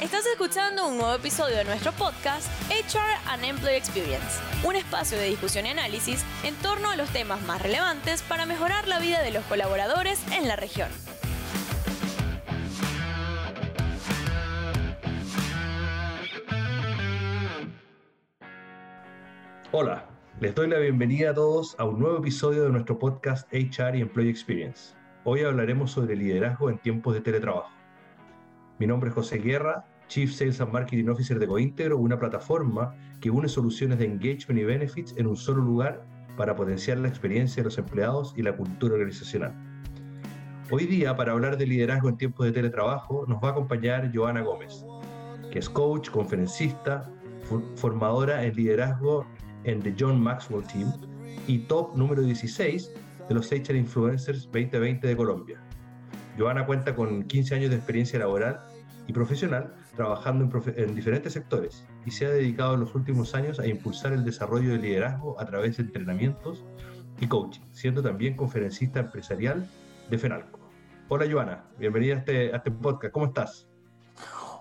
Estás escuchando un nuevo episodio de nuestro podcast HR and Employee Experience, un espacio de discusión y análisis en torno a los temas más relevantes para mejorar la vida de los colaboradores en la región. Hola, les doy la bienvenida a todos a un nuevo episodio de nuestro podcast HR y Employee Experience. Hoy hablaremos sobre liderazgo en tiempos de teletrabajo. Mi nombre es José Guerra, Chief Sales and Marketing Officer de Cointegro, una plataforma que une soluciones de engagement y benefits en un solo lugar para potenciar la experiencia de los empleados y la cultura organizacional. Hoy día, para hablar de liderazgo en tiempos de teletrabajo, nos va a acompañar Joana Gómez, que es coach, conferencista, formadora en liderazgo en The John Maxwell Team y top número 16 de los HR Influencers 2020 de Colombia. Joana cuenta con 15 años de experiencia laboral profesional trabajando en, diferentes sectores y se ha dedicado en los últimos años a impulsar el desarrollo de liderazgo a través de entrenamientos y coaching, siendo también conferencista empresarial de FENALCO. Hola Joana, bienvenida a este, este podcast, ¿cómo estás?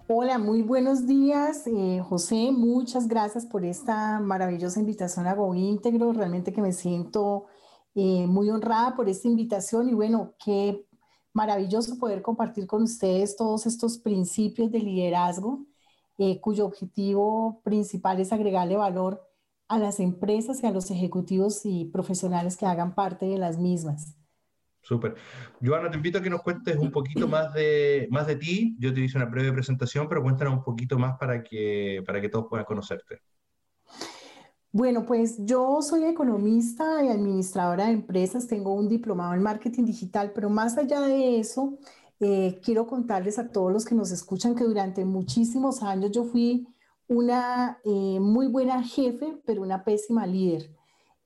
Hola, muy buenos días, eh, José. Muchas gracias por esta maravillosa invitación a Go Íntegro. Realmente que me siento eh, muy honrada por esta invitación y bueno, qué maravilloso poder compartir con ustedes todos estos principios de liderazgo, eh, cuyo objetivo principal es agregarle valor a las empresas y a los ejecutivos y profesionales que hagan parte de las mismas. Súper. Joana, te invito a que nos cuentes un poquito más de, más de ti. Yo te hice una breve presentación, pero cuéntanos un poquito más para que, para que todos puedan conocerte. Bueno, pues yo soy economista y administradora de empresas, tengo un diplomado en marketing digital, pero más allá de eso, eh, quiero contarles a todos los que nos escuchan que durante muchísimos años yo fui una eh, muy buena jefe, pero una pésima líder,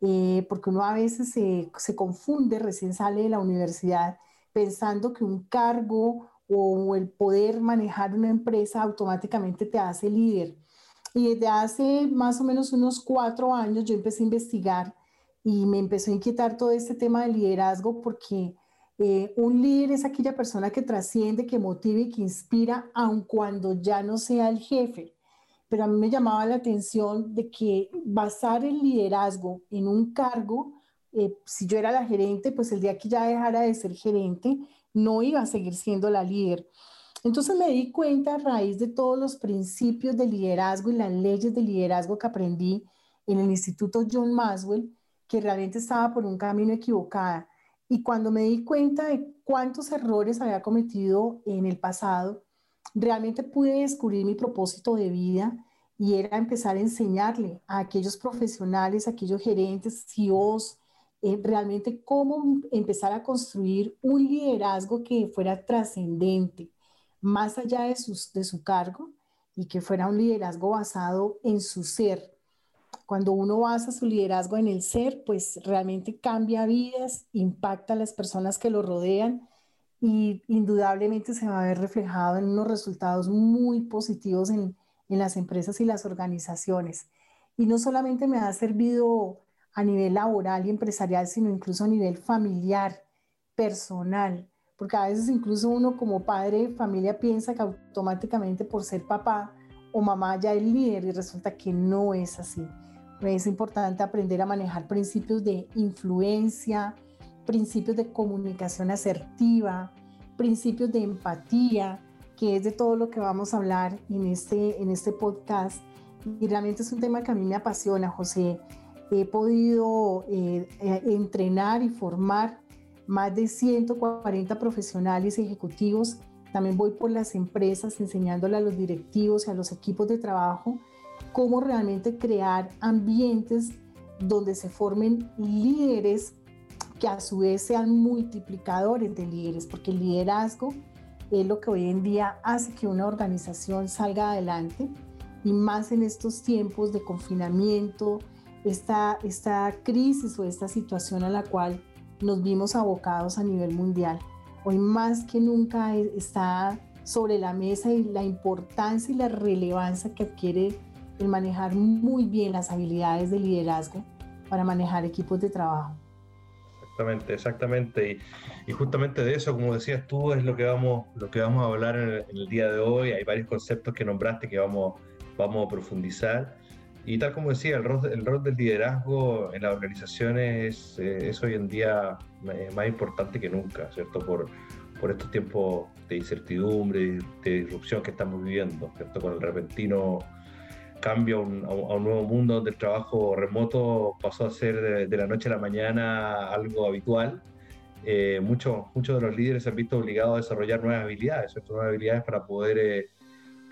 eh, porque uno a veces se, se confunde, recién sale de la universidad, pensando que un cargo o el poder manejar una empresa automáticamente te hace líder. Y desde hace más o menos unos cuatro años yo empecé a investigar y me empezó a inquietar todo este tema de liderazgo porque eh, un líder es aquella persona que trasciende, que motiva y que inspira, aun cuando ya no sea el jefe. Pero a mí me llamaba la atención de que basar el liderazgo en un cargo, eh, si yo era la gerente, pues el día que ya dejara de ser gerente, no iba a seguir siendo la líder. Entonces me di cuenta a raíz de todos los principios de liderazgo y las leyes de liderazgo que aprendí en el Instituto John Maswell, que realmente estaba por un camino equivocado. Y cuando me di cuenta de cuántos errores había cometido en el pasado, realmente pude descubrir mi propósito de vida y era empezar a enseñarle a aquellos profesionales, a aquellos gerentes, CEOs, eh, realmente cómo empezar a construir un liderazgo que fuera trascendente, más allá de, de su cargo y que fuera un liderazgo basado en su ser. Cuando uno basa su liderazgo en el ser, pues realmente cambia vidas, impacta a las personas que lo rodean y indudablemente se va a ver reflejado en unos resultados muy positivos en, en las empresas y las organizaciones. Y no solamente me ha servido a nivel laboral y empresarial, sino incluso a nivel familiar, personal porque a veces incluso uno como padre familia piensa que automáticamente por ser papá o mamá ya es líder y resulta que no es así. Es importante aprender a manejar principios de influencia, principios de comunicación asertiva, principios de empatía, que es de todo lo que vamos a hablar en este, en este podcast. Y realmente es un tema que a mí me apasiona, José. He podido eh, eh, entrenar y formar más de 140 profesionales ejecutivos. También voy por las empresas enseñándole a los directivos y a los equipos de trabajo cómo realmente crear ambientes donde se formen líderes que a su vez sean multiplicadores de líderes, porque el liderazgo es lo que hoy en día hace que una organización salga adelante y más en estos tiempos de confinamiento, esta, esta crisis o esta situación a la cual nos vimos abocados a nivel mundial. Hoy más que nunca está sobre la mesa y la importancia y la relevancia que adquiere el manejar muy bien las habilidades de liderazgo para manejar equipos de trabajo. Exactamente, exactamente. Y, justamente de eso, como decías tú, es lo que vamos, lo que vamos a hablar en el, día de hoy. Hay varios conceptos que nombraste que vamos, vamos a profundizar. Y tal como decía, el rol, el rol del liderazgo en las organizaciones es, es hoy en día más importante que nunca, ¿cierto? Por, por estos tiempos de incertidumbre, de disrupción que estamos viviendo, ¿cierto? Con el repentino cambio a un, a un, nuevo mundo donde el trabajo remoto pasó a ser de, la noche a la mañana algo habitual. Eh, muchos, muchos de los líderes se han visto obligados a desarrollar nuevas habilidades, ¿cierto? nuevas habilidades para poder, eh,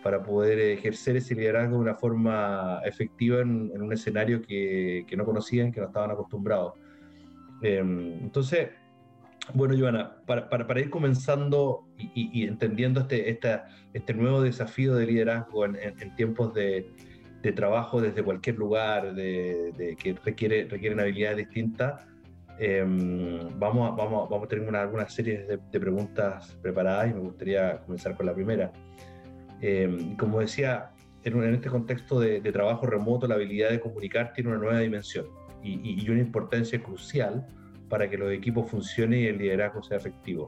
para poder ejercer ese liderazgo de una forma efectiva en, un escenario que, no conocían, que no estaban acostumbrados. Eh, entonces, bueno, Joana, para, ir comenzando y, entendiendo este, este nuevo desafío de liderazgo en, tiempos de, de, trabajo desde cualquier lugar, de, que requiere, requieren habilidades distintas, em, vamos, a, vamos, tener una, algunas series de, preguntas preparadas y me gustaría comenzar con la primera. Em, como decía, en, este contexto de, trabajo remoto, la habilidad de comunicar tiene una nueva dimensión y, y una importancia crucial para que los equipos funcionen y el liderazgo sea efectivo.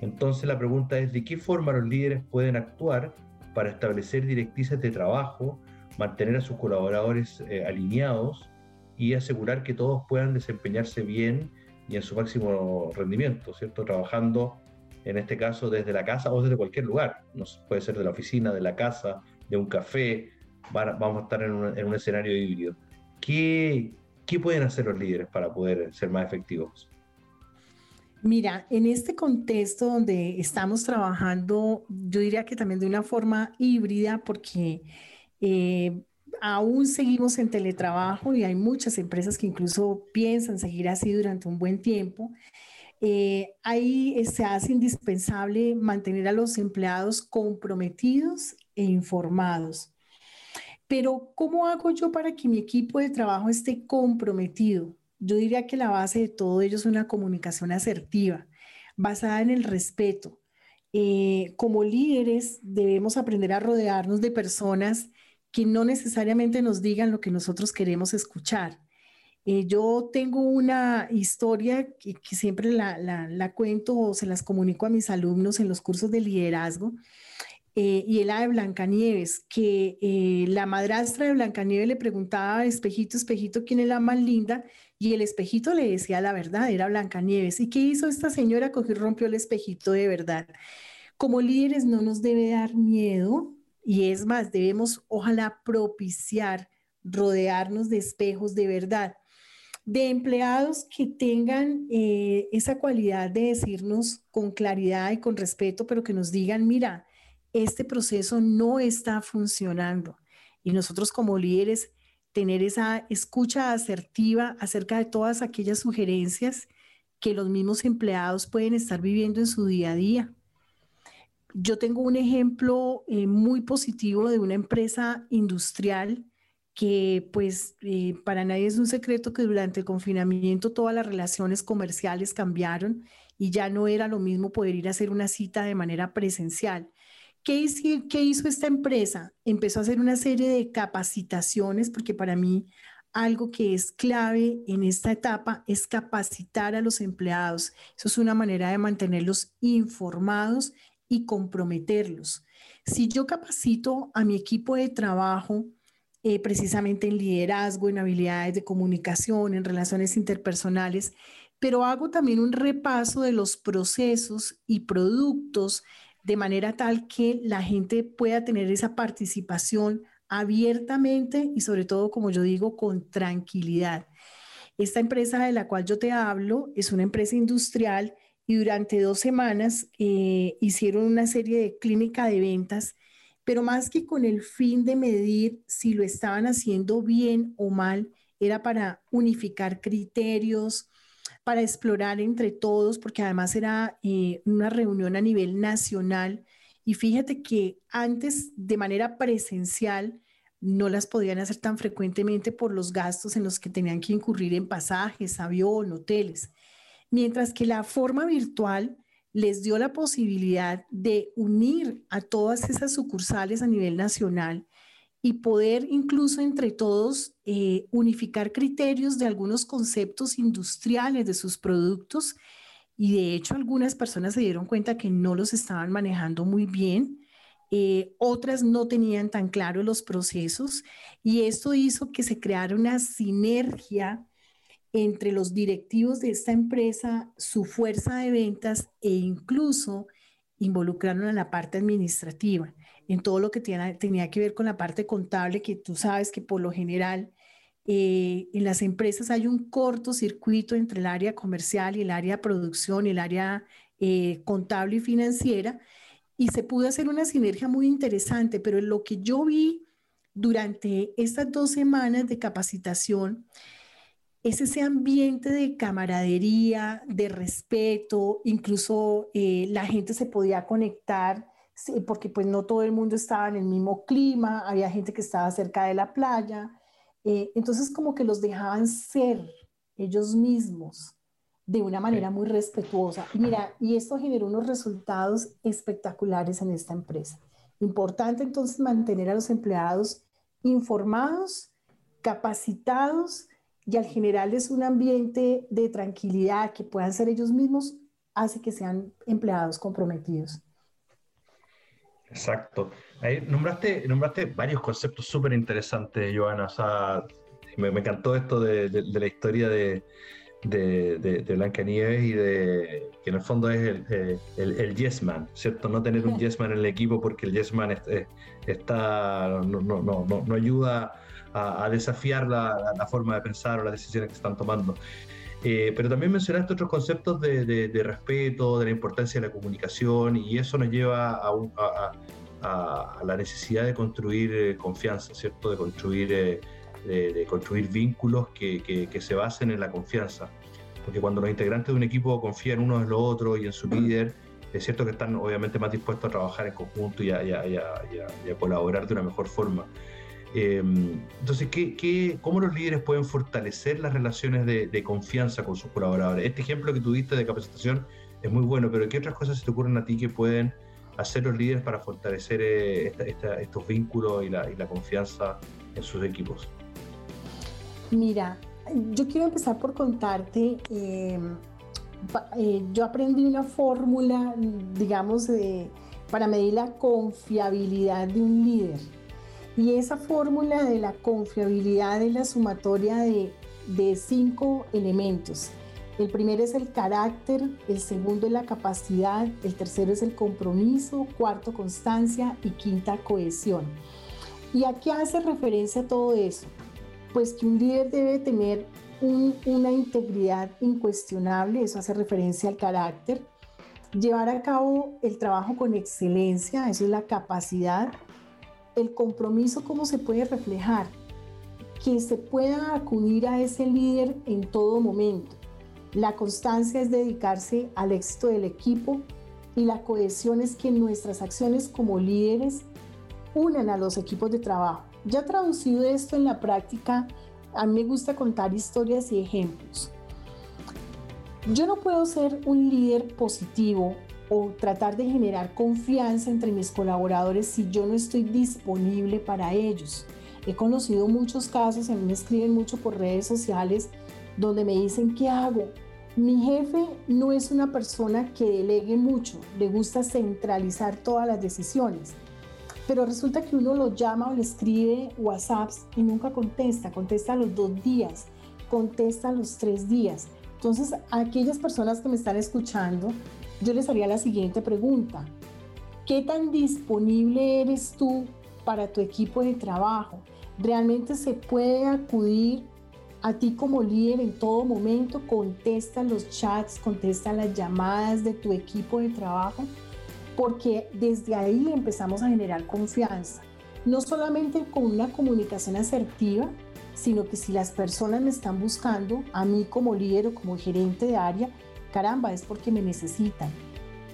Entonces la pregunta es, ¿de qué forma los líderes pueden actuar para establecer directrices de trabajo, mantener a sus colaboradores eh, alineados y asegurar que todos puedan desempeñarse bien y en su máximo rendimiento, ¿cierto? Trabajando en este caso desde la casa o desde cualquier lugar. No, puede ser de la oficina, de la casa, de un café, vamos a estar en un, en un escenario híbrido. ¿Qué, ¿Qué pueden hacer los líderes para poder ser más efectivos? Mira, en este contexto donde estamos trabajando, yo diría que también de una forma híbrida, porque eh, aún seguimos en teletrabajo y hay muchas empresas que incluso piensan seguir así durante un buen tiempo. Eh, ahí se hace indispensable mantener a los empleados comprometidos e informados. Pero ¿cómo hago yo para que mi equipo de trabajo esté comprometido? Yo diría que la base de todo ello es una comunicación asertiva, basada en el respeto. Eh, como líderes debemos aprender a rodearnos de personas que no necesariamente nos digan lo que nosotros queremos escuchar. Eh, yo tengo una historia que, siempre la, cuento o se las comunico a mis alumnos en los cursos de liderazgo eh, y el de Blancanieves, que eh, la madrastra de Blancanieves le preguntaba, espejito, espejito, ¿quién es la más linda? Y el espejito le decía la verdad, era Blancanieves. ¿Y qué hizo esta señora? Cogió y rompió el espejito de verdad. Como líderes no nos debe dar miedo y es más, debemos ojalá propiciar, rodearnos de espejos de verdad, de empleados que tengan eh, esa cualidad de decirnos con claridad y con respeto, pero que nos digan, mira, este proceso no está funcionando. Y nosotros como líderes, tener esa escucha asertiva acerca de todas aquellas sugerencias que los mismos empleados pueden estar viviendo en su día a día. Yo tengo un ejemplo eh, muy positivo de una empresa industrial que pues eh, para nadie es un secreto que durante el confinamiento todas las relaciones comerciales cambiaron y ya no era lo mismo poder ir a hacer una cita de manera presencial. ¿Qué hizo, esta empresa? Empezó a hacer una serie de capacitaciones, porque para mí algo que es clave en esta etapa es capacitar a los empleados. Eso es una manera de mantenerlos informados y comprometerlos. Si yo capacito a mi equipo de trabajo, eh, precisamente en liderazgo, en habilidades de comunicación, en relaciones interpersonales, pero hago también un repaso de los procesos y productos de manera tal que la gente pueda tener esa participación abiertamente y sobre todo, como yo digo, con tranquilidad. Esta empresa de la cual yo te hablo es una empresa industrial y durante dos semanas eh, hicieron una serie de clínica de ventas, pero más que con el fin de medir si lo estaban haciendo bien o mal, era para unificar criterios, para explorar entre todos, porque además era eh, una reunión a nivel nacional. Y fíjate que antes, de manera presencial, no las podían hacer tan frecuentemente por los gastos en los que tenían que incurrir en pasajes, avión, hoteles. Mientras que la forma virtual les dio la posibilidad de unir a todas esas sucursales a nivel nacional y poder incluso entre todos eh, unificar criterios de algunos conceptos industriales de sus productos. Y de hecho algunas personas se dieron cuenta que no los estaban manejando muy bien, eh, otras no tenían tan claro los procesos y esto hizo que se creara una sinergia entre los directivos de esta empresa, su fuerza de ventas e incluso involucraron a la parte administrativa en todo lo que tenía que ver con la parte contable, que tú sabes que por lo general eh, en las empresas hay un cortocircuito entre el área comercial y el área de producción y el área eh, contable y financiera, y se pudo hacer una sinergia muy interesante, pero lo que yo vi durante estas dos semanas de capacitación es ese ambiente de camaradería, de respeto, incluso eh, la gente se podía conectar porque pues no todo el mundo estaba en el mismo clima, había gente que estaba cerca de la playa, eh, entonces como que los dejaban ser ellos mismos de una manera muy respetuosa. Y mira, y esto generó unos resultados espectaculares en esta empresa. Importante entonces mantener a los empleados informados, capacitados y al generarles un ambiente de tranquilidad que puedan ser ellos mismos, hace que sean empleados comprometidos. Exacto. Ahí nombraste, nombraste varios conceptos súper interesantes, Joana. O sea, me, encantó esto de, la historia de, de, de, Blanca Nieves y de que en el fondo es el, el, yes man, ¿cierto? No tener un yes man en el equipo porque el yes man está, no, no, no, no ayuda a, desafiar la, la, forma de pensar o las decisiones que están tomando. Eh, pero también mencionaste otros conceptos de, de, respeto, de la importancia de la comunicación, y eso nos lleva a, a, la necesidad de construir eh, confianza, ¿cierto? De construir, eh, de, construir vínculos que, que, se basen en la confianza. Porque cuando los integrantes de un equipo confían unos en los otros y en su líder, es cierto que están obviamente más dispuestos a trabajar en conjunto y a, y a colaborar de una mejor forma. Em, entonces, ¿qué, cómo los líderes pueden fortalecer las relaciones de, confianza con sus colaboradores? Este ejemplo que tuviste de capacitación es muy bueno, pero ¿qué otras cosas se te ocurren a ti que pueden hacer los líderes para fortalecer eh, estos vínculos y la, confianza en sus equipos? Mira, yo quiero empezar por contarte, em, eh, yo aprendí una fórmula, digamos, para medir la confiabilidad de un líder. Y esa fórmula de la confiabilidad es la sumatoria de, cinco elementos. El primero es el carácter, el segundo es la capacidad, el tercero es el compromiso, cuarto constancia y quinta cohesión. ¿Y a qué hace referencia todo eso? Pues que un líder debe tener una integridad incuestionable, eso hace referencia al carácter, llevar a cabo el trabajo con excelencia, eso es la capacidad, el compromiso, ¿cómo se puede reflejar? Que se pueda acudir a ese líder en todo momento. La constancia es dedicarse al éxito del equipo y la cohesión es que nuestras acciones como líderes unan a los equipos de trabajo. Ya traducido esto en la práctica, a mí me gusta contar historias y ejemplos. Yo no puedo ser un líder positivo o tratar de generar confianza entre mis colaboradores si yo no estoy disponible para ellos. He conocido muchos casos, a mí me escriben mucho por redes sociales donde me dicen, ¿qué hago? Mi jefe no es una persona que delegue mucho, le gusta centralizar todas las decisiones, pero resulta que uno lo llama o le escribe WhatsApps y nunca contesta, contesta a los dos días, contesta a los tres días. Entonces, aquellas personas que me están escuchando, yo les haría la siguiente pregunta. ¿Qué tan disponible eres tú para tu equipo de trabajo? ¿Realmente se puede acudir a ti como líder en todo momento? Contesta los chats, contesta las llamadas de tu equipo de trabajo, porque desde ahí empezamos a generar confianza. No solamente con una comunicación asertiva, sino que si las personas me están buscando, a mí como líder o como gerente de área, caramba, es porque me necesitan,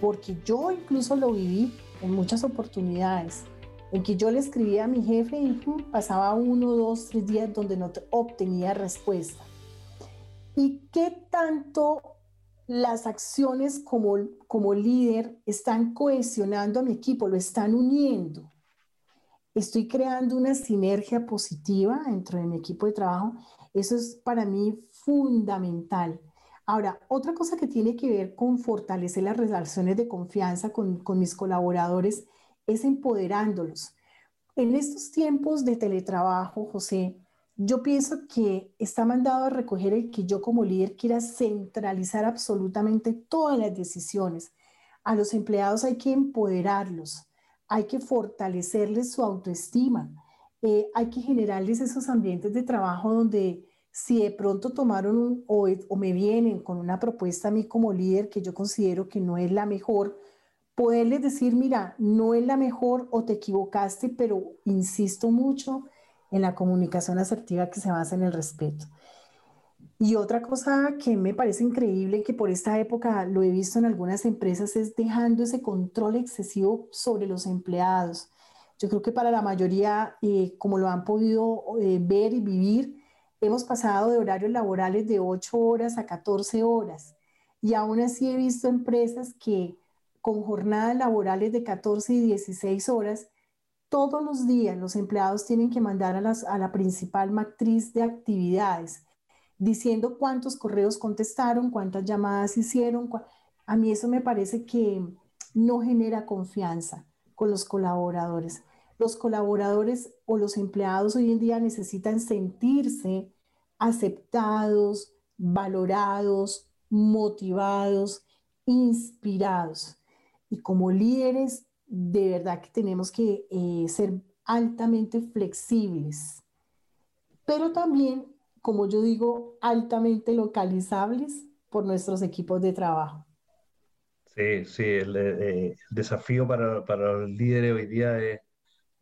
porque yo incluso lo viví en muchas oportunidades, en que yo le escribía a mi jefe y pasaba uno, dos, tres días donde no obtenía respuesta. ¿Y qué tanto las acciones como, como líder están cohesionando a mi equipo, lo están uniendo? estoy creando una sinergia positiva dentro de mi equipo de trabajo. Eso es para mí fundamental. Ahora, otra cosa que tiene que ver con fortalecer las relaciones de confianza con, mis colaboradores es empoderándolos. En estos tiempos de teletrabajo, José, yo pienso que está mandado a recoger el que yo como líder quiera centralizar absolutamente todas las decisiones. A los empleados hay que empoderarlos, hay que fortalecerles su autoestima, eh, hay que generarles esos ambientes de trabajo donde si de pronto tomaron o, o me vienen con una propuesta a mí como líder que yo considero que no es la mejor, poderles decir, mira, no es la mejor o te equivocaste, pero insisto mucho en la comunicación asertiva que se basa en el respeto. Y otra cosa que me parece increíble, que por esta época lo he visto en algunas empresas, es dejando ese control excesivo sobre los empleados. Yo creo que para la mayoría, eh, como lo han podido eh, ver y vivir, hemos pasado de horarios laborales de 8 horas a 14 horas. Y aún así he visto empresas que con jornadas laborales de 14 y 16 horas todos los días los empleados tienen que mandar a, a la principal matriz de actividades diciendo cuántos correos contestaron, cuántas llamadas hicieron. A mí eso me parece que no genera confianza con los colaboradores. Los colaboradores o los empleados hoy en día necesitan sentirse aceptados, valorados, motivados, inspirados. Y como líderes de verdad que tenemos que eh, ser altamente flexibles, pero también, como yo digo, altamente localizables por nuestros equipos de trabajo. Sí, sí, el, eh, desafío para, para, los líderes hoy día es,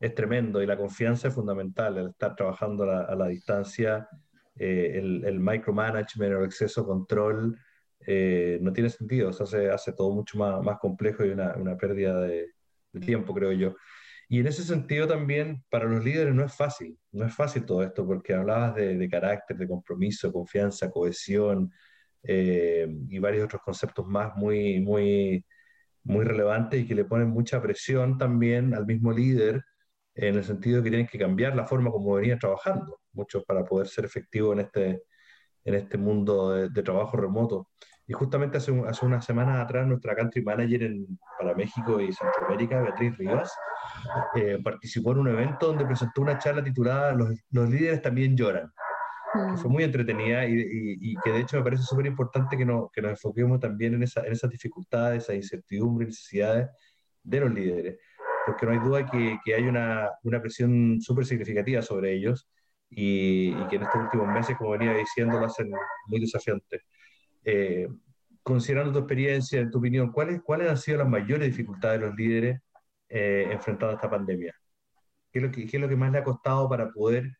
es, tremendo y la confianza es fundamental, el estar trabajando a la, distancia, eh, el, el, micromanagement el exceso de control no tiene sentido, se hace, hace todo mucho más, más complejo y una, una pérdida de, tiempo, creo yo. Y en ese sentido también para los líderes no es fácil, no es fácil todo esto, porque hablabas de, carácter, de compromiso, confianza, cohesión eh, y varios otros conceptos más muy, muy, muy relevantes y que le ponen mucha presión también al mismo líder en el sentido de que tienen que cambiar la forma como venía trabajando, muchos para poder ser efectivo en este, en este mundo de trabajo remoto. Y justamente hace, hace unas semanas atrás, nuestra country manager en, para México y Centroamérica, Beatriz Rivas, eh, participó en un evento donde presentó una charla titulada Los, los líderes también lloran, que fue muy entretenida y, y, que de hecho me parece súper importante que, no, que nos enfoquemos también en, esa, en esas dificultades, esas incertidumbres, necesidades de los líderes, porque no hay duda que, que hay una, una presión súper significativa sobre ellos y, y, que en estos últimos meses, como venía diciendo, lo hacen muy desafiante. Eh, considerando tu experiencia, en tu opinión, ¿cuáles, ¿cuáles han sido las mayores dificultades de los líderes eh, enfrentando esta pandemia? ¿Qué es, lo que, ¿Qué es lo que más le ha costado para poder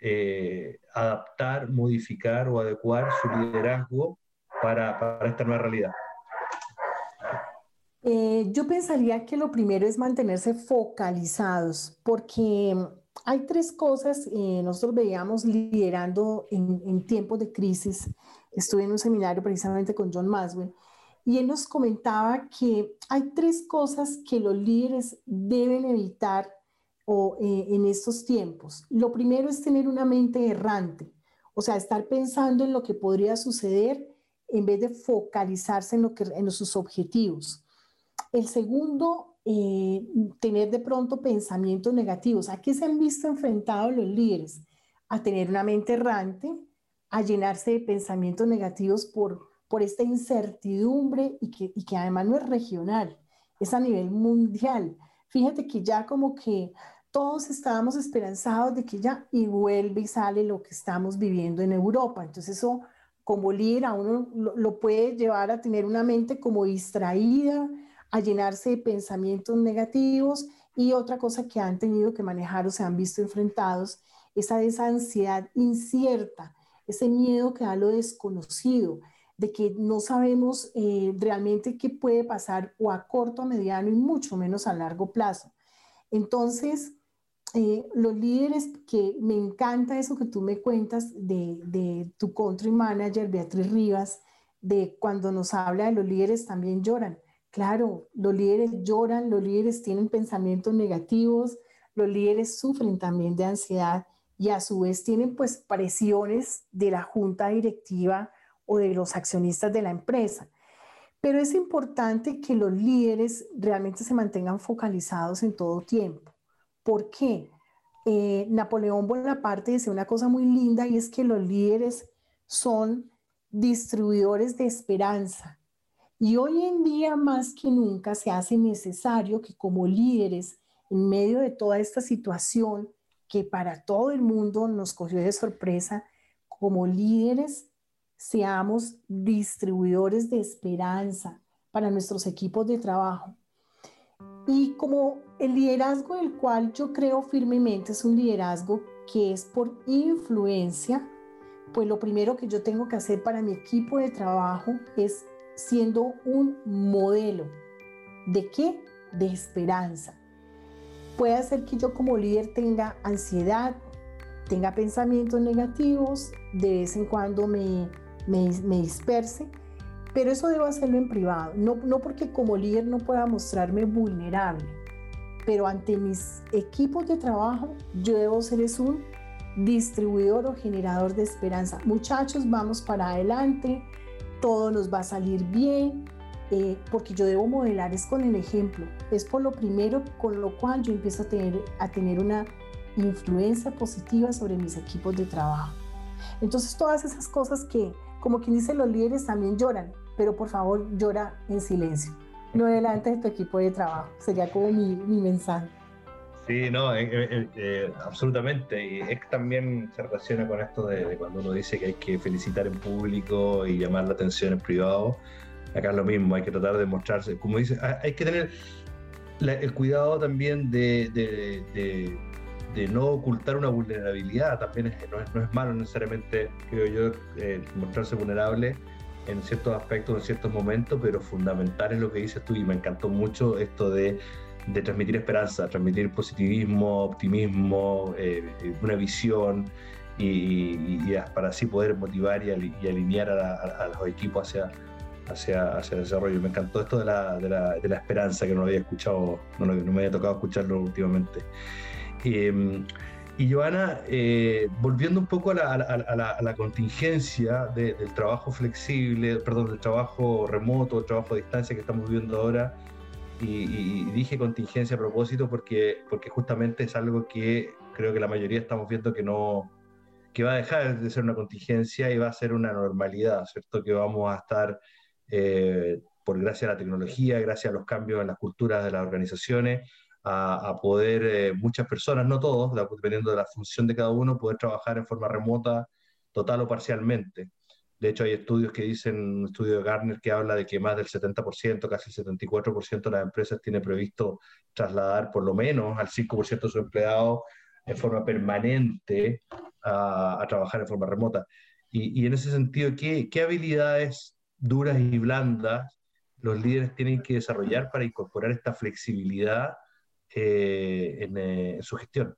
eh, adaptar, modificar o adecuar su liderazgo para, para esta nueva realidad? Yo pensaría que lo primero es mantenerse focalizados, porque hay tres cosas, nosotros veíamos liderando en, en tiempos de crisis, estuve en un seminario precisamente con John Maswell y él nos comentaba que hay tres cosas que los líderes deben evitar o, eh, en estos tiempos. Lo primero es tener una mente errante, o sea, estar pensando en lo que podría suceder en vez de focalizarse en, lo que, en sus objetivos. El segundo, eh, tener de pronto pensamientos negativos. ¿A qué se han visto enfrentados los líderes? A tener una mente errante, a llenarse de pensamientos negativos por, por esta incertidumbre y que, y que además no es regional, es a nivel mundial. Fíjate que ya como que todos estábamos esperanzados de que ya y vuelve y sale lo que estamos viviendo en Europa. Entonces eso como líder a uno lo, lo puede llevar a tener una mente como distraída, a llenarse de pensamientos negativos y otra cosa que han tenido que manejar o se han visto enfrentados, esa, esa ansiedad incierta ese miedo que da lo desconocido, de que no sabemos eh, realmente qué puede pasar o a corto, a mediano y mucho menos a largo plazo. Entonces, eh, los líderes, que me encanta eso que tú me cuentas de, de tu country manager, Beatriz Rivas, de cuando nos habla de los líderes también lloran. Claro, los líderes lloran, los líderes tienen pensamientos negativos, los líderes sufren también de ansiedad y a su vez tienen pues presiones de la junta directiva o de los accionistas de la empresa. Pero es importante que los líderes realmente se mantengan focalizados en todo tiempo. ¿Por qué? Eh, Napoleón Bonaparte decía una cosa muy linda y es que los líderes son distribuidores de esperanza. Y hoy en día más que nunca se hace necesario que como líderes, en medio de toda esta situación que para todo el mundo nos cogió de sorpresa, como líderes seamos distribuidores de esperanza para nuestros equipos de trabajo. Y como el liderazgo del cual yo creo firmemente es un liderazgo que es por influencia, pues lo primero que yo tengo que hacer para mi equipo de trabajo es siendo un modelo. ¿De qué? De esperanza. Puede hacer que yo como líder tenga ansiedad, tenga pensamientos negativos, de vez en cuando me, me, disperse, pero eso debo hacerlo en privado, no, no porque como líder no pueda mostrarme vulnerable, pero ante mis equipos de trabajo yo debo ser un distribuidor o generador de esperanza. Muchachos, vamos para adelante, todo nos va a salir bien, eh, porque yo debo modelar es con el ejemplo. Es por lo primero con lo cual yo empiezo a tener, a tener una influencia positiva sobre mis equipos de trabajo. Entonces todas esas cosas que, como quien dice, los líderes también lloran, pero por favor llora en silencio, no delante de tu equipo de trabajo. Sería como mi, mi mensaje. Sí, no, eh, eh, eh, absolutamente. Y es que también se relaciona con esto de, cuando uno dice que hay que felicitar en público y llamar la atención en privado. Acá es lo mismo, hay que tratar de mostrarse. Como dice, hay que tener el cuidado también de, de, no ocultar una vulnerabilidad. También no, es, no, es, malo necesariamente, creo yo, mostrarse vulnerable en ciertos aspectos, en ciertos momentos, pero fundamental es lo que dices tú y me encantó mucho esto de de transmitir esperanza, transmitir positivismo, optimismo, eh, una visión y, para así poder motivar y, alinear a, los equipos hacia, hacia, hacia, el desarrollo. Me encantó esto de la, de la, de la esperanza que no había escuchado, no, no, me había tocado escucharlo últimamente. Em, y Joana, eh, volviendo un poco a la, a la contingencia del trabajo flexible, perdón, del trabajo remoto, el trabajo a distancia que estamos viviendo ahora, y, dije contingencia a propósito porque, porque justamente es algo que creo que la mayoría estamos viendo que no que va a dejar de ser una contingencia y va a ser una normalidad, ¿cierto? Que vamos a estar, eh, por gracias a la tecnología, gracias a los cambios en las culturas de las organizaciones, a, poder, eh, muchas personas, no todos, dependiendo de la función de cada uno, poder trabajar en forma remota, total o parcialmente. De hecho, hay estudios que dicen, un estudio de Gartner que habla de que más del 70%, casi el 74% de las empresas tiene previsto trasladar por lo menos al 5% de sus empleados en forma permanente a, trabajar en forma remota. Y, en ese sentido, ¿qué, ¿qué, habilidades duras y blandas los líderes tienen que desarrollar para incorporar esta flexibilidad eh, en, eh, en su gestión?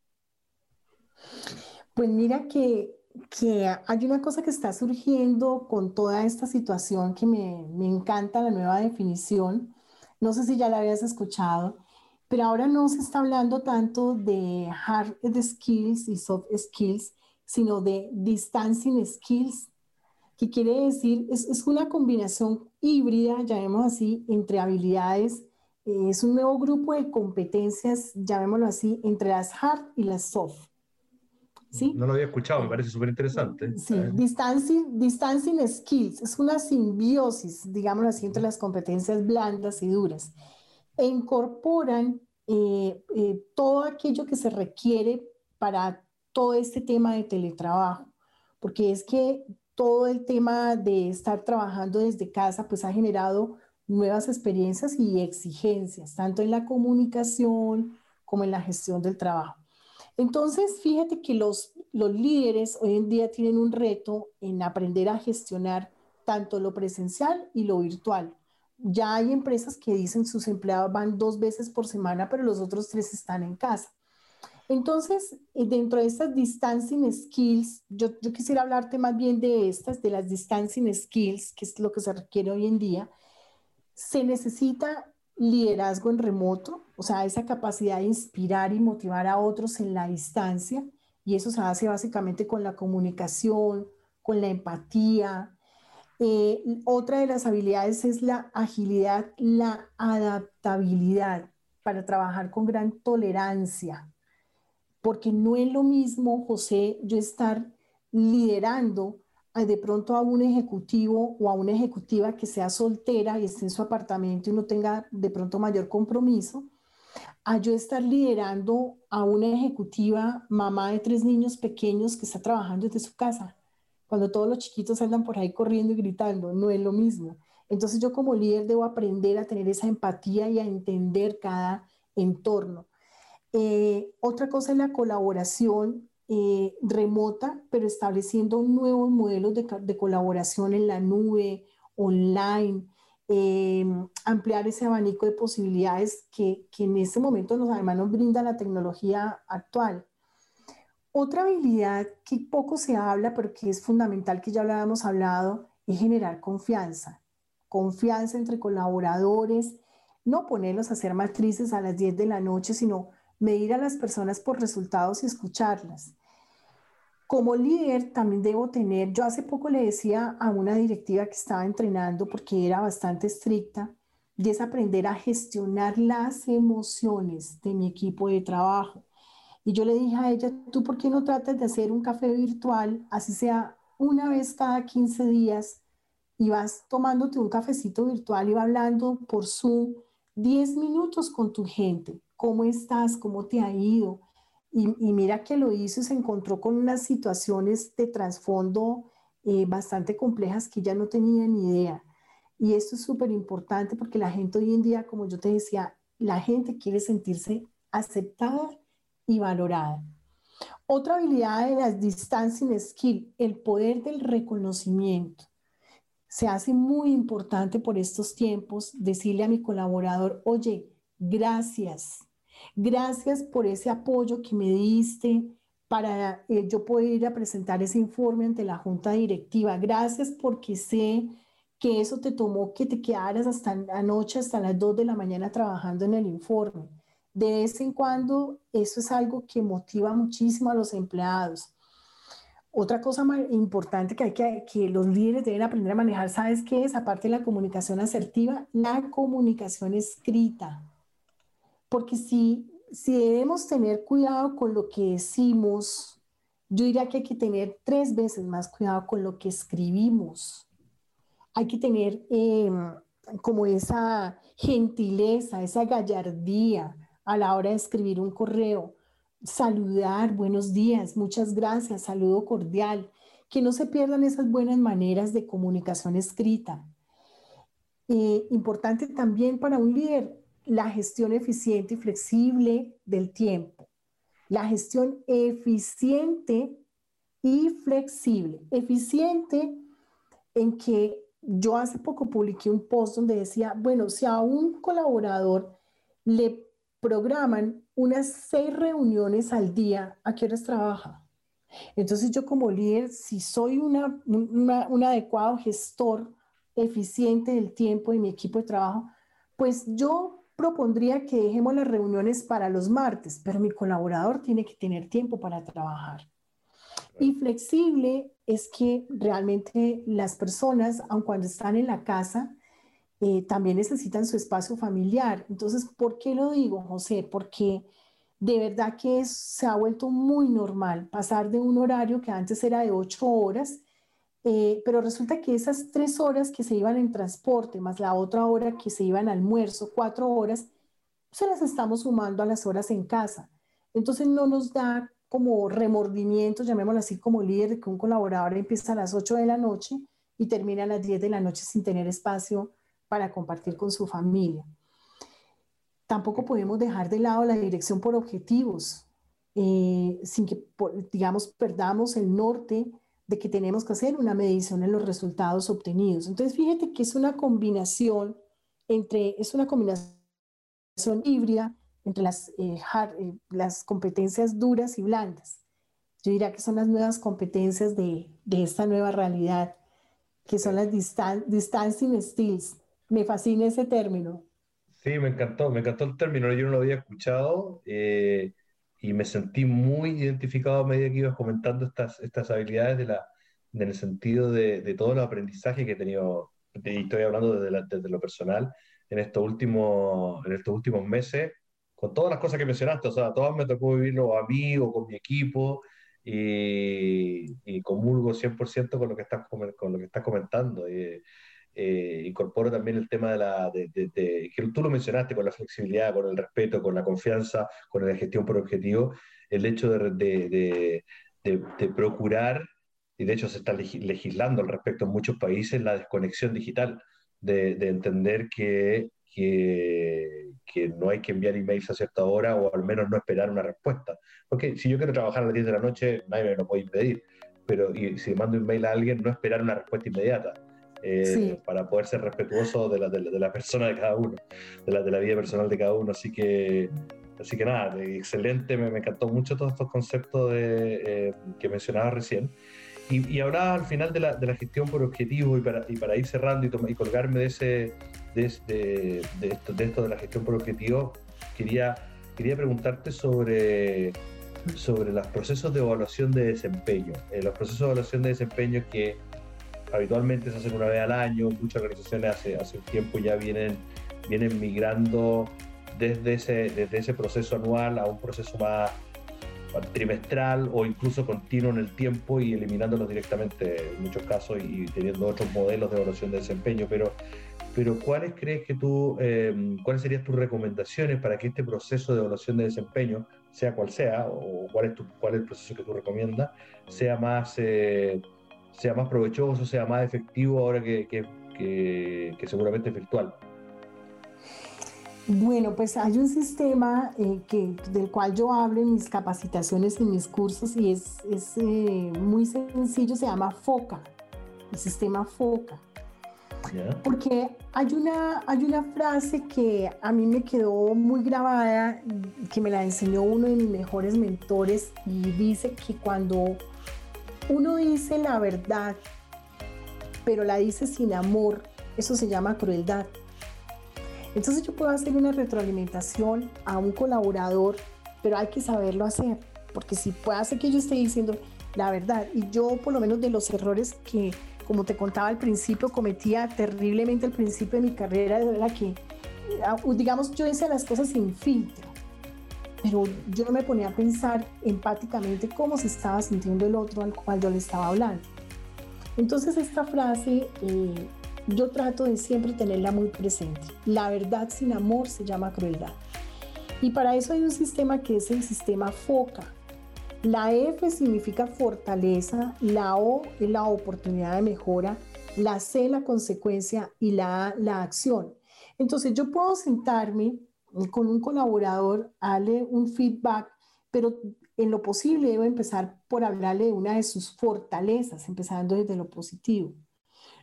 Pues mira que que hay una cosa que está surgiendo con toda esta situación que me, me, encanta la nueva definición. No sé si ya la habías escuchado, pero ahora no se está hablando tanto de hard skills y soft skills, sino de distancing skills, que quiere decir, es, es una combinación híbrida, llamémoslo así, entre habilidades. Es un nuevo grupo de competencias, llamémoslo así, entre las hard y las soft. No lo había escuchado, me parece súper interesante. Sí, distancing, distancing skills, es una simbiosis, digámoslo así, entre las competencias blandas y duras. E incorporan eh, eh, todo aquello que se requiere para todo este tema de teletrabajo, porque es que todo el tema de estar trabajando desde casa pues ha generado nuevas experiencias y exigencias, tanto en la comunicación como en la gestión del trabajo. Entonces, fíjate que los, los líderes hoy en día tienen un reto en aprender a gestionar tanto lo presencial y lo virtual. Ya hay empresas que dicen sus empleados van dos veces por semana, pero los otros tres están en casa. Entonces, eh, dentro de estas distancing skills, yo, yo, quisiera hablarte más bien de estas, de las distancing skills, que es lo que se requiere hoy en día. Se necesita liderazgo en remoto, o sea, esa capacidad de inspirar y motivar a otros en la distancia, y eso se hace básicamente con la comunicación, con la empatía. Eh, otra de las habilidades es la agilidad, la adaptabilidad para trabajar con gran tolerancia, porque no es lo mismo, José, yo estar liderando de pronto a un ejecutivo o a una ejecutiva que sea soltera y esté en su apartamento y no tenga de pronto mayor compromiso, a yo estar liderando a una ejecutiva mamá de tres niños pequeños que está trabajando desde su casa, cuando todos los chiquitos andan por ahí corriendo y gritando, no es lo mismo. Entonces yo como líder debo aprender a tener esa empatía y a entender cada entorno. Eh, otra cosa es la colaboración eh, remota, pero estableciendo nuevos modelos de, colaboración en la nube, online, eh, ampliar ese abanico de posibilidades que, en este momento nos, además nos brinda la tecnología actual. Otra habilidad que poco se habla, pero que es fundamental, que ya lo habíamos hablado, es generar confianza. Confianza entre colaboradores, no ponerlos a hacer matrices a las 10 de la noche, sino medir a las personas por resultados y escucharlas. Como líder también debo tener, yo hace poco le decía a una directiva que estaba entrenando porque era bastante estricta, y es aprender a gestionar las emociones de mi equipo de trabajo. Y yo le dije a ella, ¿tú por qué no tratas de hacer un café virtual, así sea una vez cada 15 días, y vas tomándote un cafecito virtual y va hablando por Zoom 10 minutos con tu gente? ¿Cómo estás? ¿Cómo te ha ido? Y, mira que lo hizo y se encontró con unas situaciones de trasfondo eh, bastante complejas que ya no tenía ni idea. Y esto es súper importante porque la gente hoy en día, como yo te decía, la gente quiere sentirse aceptada y valorada. Otra habilidad de las distancing skill, el poder del reconocimiento. Se hace muy importante por estos tiempos decirle a mi colaborador, oye, gracias, Gracias por ese apoyo que me diste para eh, yo poder ir a presentar ese informe ante la junta directiva. Gracias porque sé que eso te tomó que te quedaras hasta la noche, hasta las 2 de la mañana trabajando en el informe. De vez en cuando eso es algo que motiva muchísimo a los empleados. Otra cosa importante que, hay que, que los líderes deben aprender a manejar, ¿sabes qué es? Aparte de la comunicación asertiva, la comunicación escrita porque si, si debemos tener cuidado con lo que decimos, yo diría que hay que tener tres veces más cuidado con lo que escribimos. Hay que tener em, como esa gentileza, esa gallardía a la hora de escribir un correo. Saludar, buenos días, muchas gracias, saludo cordial. Que no se pierdan esas buenas maneras de comunicación escrita. Eh, importante también para un líder la gestión eficiente y flexible del tiempo. La gestión eficiente y flexible. Eficiente en que yo hace poco publiqué un post donde decía, bueno, si a un colaborador le programan unas seis reuniones al día, ¿a qué horas trabaja? Entonces yo como líder, si soy una, un adecuado gestor eficiente del tiempo de mi equipo de trabajo, pues yo propondría que dejemos las reuniones para los martes, pero mi colaborador tiene que tener tiempo para trabajar. Y flexible es que realmente las personas, aun cuando están en la casa, eh, también necesitan su espacio familiar. Entonces, ¿por qué lo digo, José? Porque de verdad que se ha vuelto muy normal pasar de un horario que antes era de ocho horas eh, pero resulta que esas tres horas que se iban en transporte, más la otra hora que se iban almuerzo, cuatro horas, se las estamos sumando a las horas en casa. Entonces no nos da como remordimiento, llamémoslo así, como líder de que un colaborador empieza a las 8 de la noche y termina a las 10 de la noche sin tener espacio para compartir con su familia. Tampoco podemos dejar de lado la dirección por objetivos, eh, sin que, digamos, perdamos el norte de que tenemos que hacer una medición en los resultados obtenidos. Entonces, fíjate que es una combinación entre, es una combinación híbrida entre las, eh, eh, las competencias duras y blandas. Yo diría que son las nuevas competencias de, de esta nueva realidad, que son las distan distancing skills. Me fascina ese término. Sí, me encantó, me encantó el término, yo no lo había escuchado eh, y me sentí muy identificado a medida que ibas comentando estas, estas habilidades de la, en el sentido de, de todo el aprendizaje que he tenido, y estoy hablando desde, desde, lo personal, en estos, últimos, en estos últimos meses, con todas las cosas que mencionaste, o sea, todas me tocó vivirlo a mí o con mi equipo, y, y comulgo 100% con lo que estás, con lo que estás comentando. Y, eh, también el tema de la, que tú lo mencionaste, con la flexibilidad, con el respeto, con la confianza, con la gestión por objetivo, el hecho de, procurar, y de hecho se está legislando al respecto en muchos países, la desconexión digital, de, entender que, no hay que enviar emails a cierta hora o al menos no esperar una respuesta. Porque si yo quiero trabajar a las 10 de la noche, nadie me lo puede impedir. Pero y, si mando un mail a alguien, no esperar una respuesta inmediata eh, para poder ser respetuoso de la, de, la, persona de cada uno, de la, de la vida personal de cada uno. Así que, así que nada, excelente, me, me encantó mucho todos estos conceptos de, eh, que mencionabas recién. Y, y hablaba al final de la, de la gestión por objetivos y para, y para ir cerrando y, y colgarme de, ese, de, de, de, esto, de esto de la gestión por objetivos, quería, quería preguntarte sobre sobre los procesos de evaluación de desempeño. Eh, los procesos de evaluación de desempeño que habitualmente se hacen una vez al año, muchas organizaciones hace, hace un tiempo ya vienen, vienen migrando desde ese, desde ese proceso anual a un proceso más trimestral o incluso continuo en el tiempo y eliminándolos directamente en muchos casos y, teniendo otros modelos de evaluación de desempeño. Pero, pero ¿cuáles crees que tú, eh, cuáles serían tus recomendaciones para que este proceso de evaluación de desempeño, sea cual sea, o cuál es, tu, cuál es el proceso que tú recomiendas, sea más... Eh, sea más provechoso, sea más efectivo ahora que, que, que, seguramente es virtual? Bueno, pues hay un sistema eh, que, del cual yo hablo en mis capacitaciones, en mis cursos, y es, es eh, muy sencillo, se llama FOCA, el sistema FOCA. Porque hay una, hay una frase que a mí me quedó muy grabada, que me la enseñó uno de mis mejores mentores, y dice que cuando uno dice la verdad, pero la dice sin amor, eso se llama crueldad. Entonces yo puedo hacer una retroalimentación a un colaborador, pero hay que saberlo hacer, porque si puede hacer que yo esté diciendo la verdad, y yo por lo menos de los errores que, como te contaba al principio, cometía terriblemente al principio de mi carrera, era que, ah, digamos, yo hice las cosas sin filtro pero yo no me ponía a pensar empáticamente cómo se estaba sintiendo el otro al cual yo le estaba hablando. Entonces esta frase eh, yo trato de siempre tenerla muy presente. La verdad sin amor se llama crueldad. Y para eso hay un sistema que es el sistema FOCA. La F significa fortaleza, la O es la oportunidad de mejora, la C la consecuencia y la A la acción. Entonces yo puedo sentarme con un colaborador, darle un feedback, pero en lo posible debo empezar por hablarle de una de sus fortalezas, empezando desde lo positivo.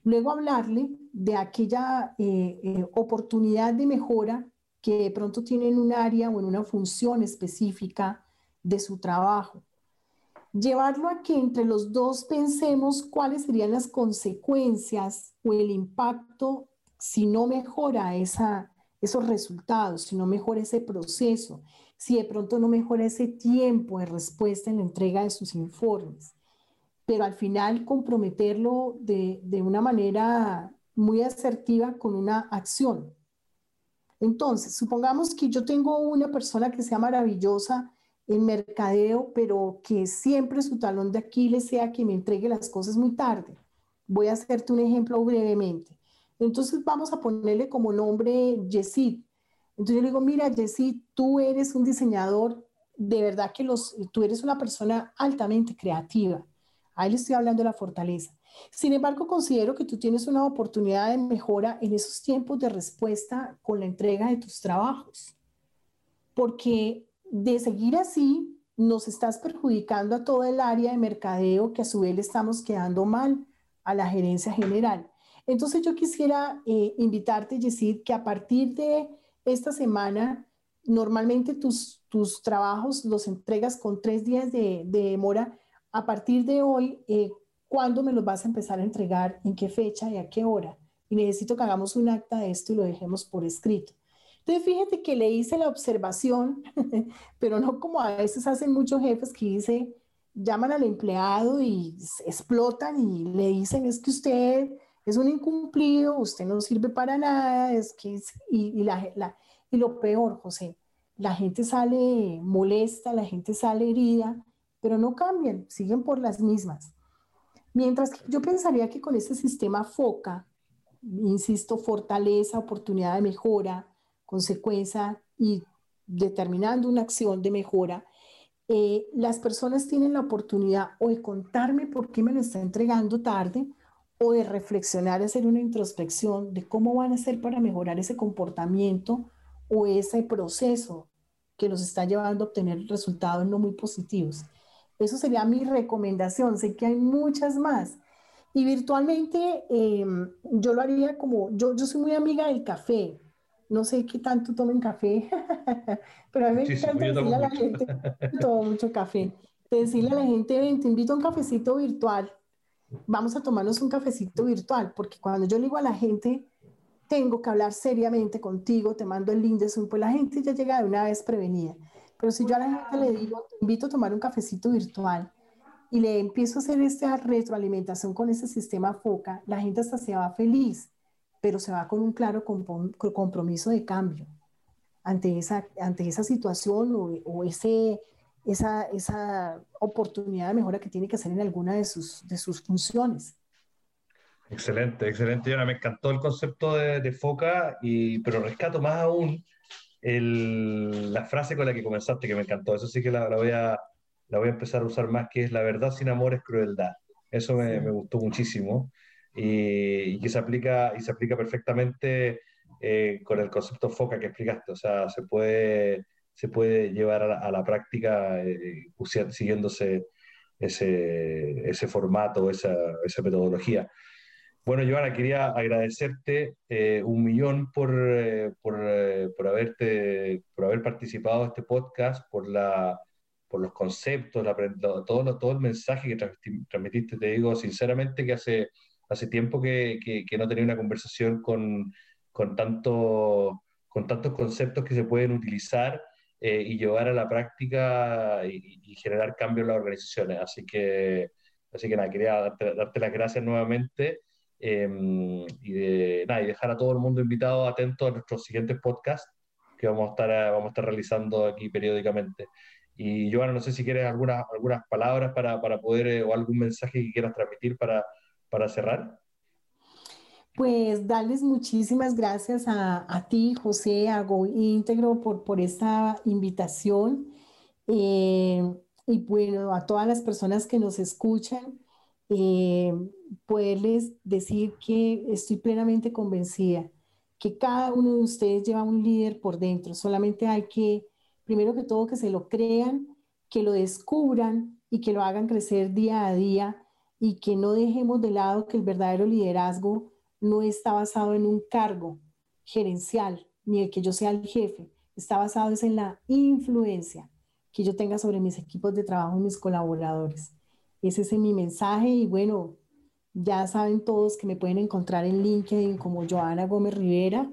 Luego hablarle de aquella eh, eh, oportunidad de mejora que de pronto tiene en un área o en una función específica de su trabajo. Llevarlo a que entre los dos pensemos cuáles serían las consecuencias o el impacto si no mejora esa, esos resultados, si no mejora ese proceso, si de pronto no mejora ese tiempo de respuesta en la entrega de sus informes. Pero al final comprometerlo de, de una manera muy asertiva con una acción. Entonces, supongamos que yo tengo una persona que sea maravillosa en mercadeo, pero que siempre su talón de Aquiles sea que me entregue las cosas muy tarde. Voy a hacerte un ejemplo brevemente. Entonces vamos a ponerle como nombre Yesid. Entonces yo le digo, mira Yesid, tú eres un diseñador, de verdad que los, tú eres una persona altamente creativa. Ahí le estoy hablando de la fortaleza. Sin embargo, considero que tú tienes una oportunidad de mejora en esos tiempos de respuesta con la entrega de tus trabajos. Porque de seguir así, nos estás perjudicando a todo el área de mercadeo que a su vez le estamos quedando mal a la gerencia general. Entonces yo quisiera eh, invitarte, Yesid, que a partir de esta semana, normalmente tus, tus trabajos los entregas con tres días de, demora. A partir de hoy, eh, ¿cuándo me los vas a empezar a entregar? ¿En qué fecha y a qué hora? Y necesito que hagamos un acta de esto y lo dejemos por escrito. Entonces, fíjate que le hice la observación, pero no como a veces hacen muchos jefes que dice, llaman al empleado y explotan y le dicen, es que usted es un incumplido, usted no sirve para nada, es que, y, la, y lo peor, José, la gente sale molesta, la gente sale herida, pero no cambian, siguen por las mismas. Mientras que yo pensaría que con este sistema FOCA, insisto, fortaleza, oportunidad de mejora, consecuencia y determinando una acción de mejora, eh, las personas tienen la oportunidad o de contarme por qué me lo está entregando tarde o de reflexionar, hacer una introspección de cómo van a hacer para mejorar ese comportamiento o ese proceso que los está llevando a obtener resultados no muy positivos. Eso sería mi recomendación. Sé que hay muchas más. Y virtualmente em, yo lo haría como, yo, yo soy muy amiga del café. No sé qué tanto tomen café, pero a mí me encanta decirle a la gente, tomo mucho café, decirle a la gente, ven, te invito a un cafecito virtual, vamos a tomarnos un cafecito virtual, porque cuando yo le digo a la gente, tengo que hablar seriamente contigo, te mando el link de Zoom, pues la gente ya llega de una vez prevenida. Pero si yo a la gente le digo, te invito a tomar un cafecito virtual y le empiezo a hacer esta retroalimentación con ese sistema FOCA, la gente hasta se va feliz pero se va con un claro compromiso de cambio ante esa, ante esa situación o, ese, esa, esa, oportunidad de mejora que tiene que hacer en alguna de sus, de sus funciones. Excelente, excelente. Yana, me encantó el concepto de, de FOCA, y, pero rescato más aún el, la frase con la que comenzaste, que me encantó. Eso sí que la, la, voy a, la voy a empezar a usar más, que es la verdad sin amor es crueldad. Eso me, me gustó muchísimo y, que se aplica, y se aplica perfectamente eh, con el concepto FOCA que explicaste. O sea, se puede, se puede llevar a la, práctica eh, siguiéndose ese, ese formato, esa, esa metodología. Bueno, Joana, quería agradecerte eh, un millón por, por, por, haberte, por haber participado en este podcast, por, la, por los conceptos, la, todo, todo el mensaje que transmitiste. Te digo sinceramente que hace hace tiempo que, que, no tenía una conversación con, con, tanto, con tantos conceptos que se pueden utilizar eh, y llevar a la práctica y, generar cambios en las organizaciones. Así que, así que nada, quería darte, darte las gracias nuevamente em, y, de, nada, y dejar a todo el mundo invitado, atento a nuestros siguientes podcasts que vamos a estar, vamos a estar realizando aquí periódicamente. Y Joana, no sé si quieres algunas, algunas palabras para, para poder, eh, o algún mensaje que quieras transmitir para, para cerrar? Pues darles muchísimas gracias a, a ti, José, a Go Íntegro, por, por esta invitación. Eh, y bueno, a todas las personas que nos escuchan, eh, poderles decir que estoy plenamente convencida que cada uno de ustedes lleva un líder por dentro. Solamente hay que, primero que todo, que se lo crean, que lo descubran y que lo hagan crecer día a día y que no dejemos de lado que el verdadero liderazgo no está basado en un cargo gerencial, ni el que yo sea el jefe, está basado en la influencia que yo tenga sobre mis equipos de trabajo y mis colaboradores. Ese es mi mensaje y bueno, ya saben todos que me pueden encontrar en LinkedIn como Joana Gómez Rivera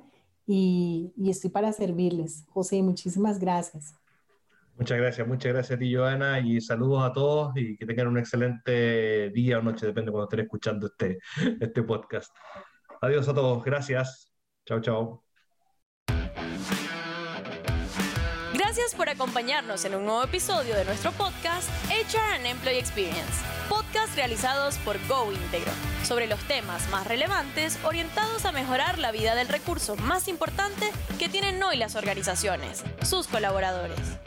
y, y estoy para servirles. José, muchísimas gracias. Muchas gracias, muchas gracias a ti, Joana, y saludos a todos y que tengan un excelente día o noche, depende de cuando estén escuchando este, este podcast. Adiós a todos, gracias. Chao, chao. Gracias por acompañarnos en un nuevo episodio de nuestro podcast HR and Employee Experience, podcast realizados por Go Integro, sobre los temas más relevantes orientados a mejorar la vida del recurso más importante que tienen hoy las organizaciones, sus colaboradores.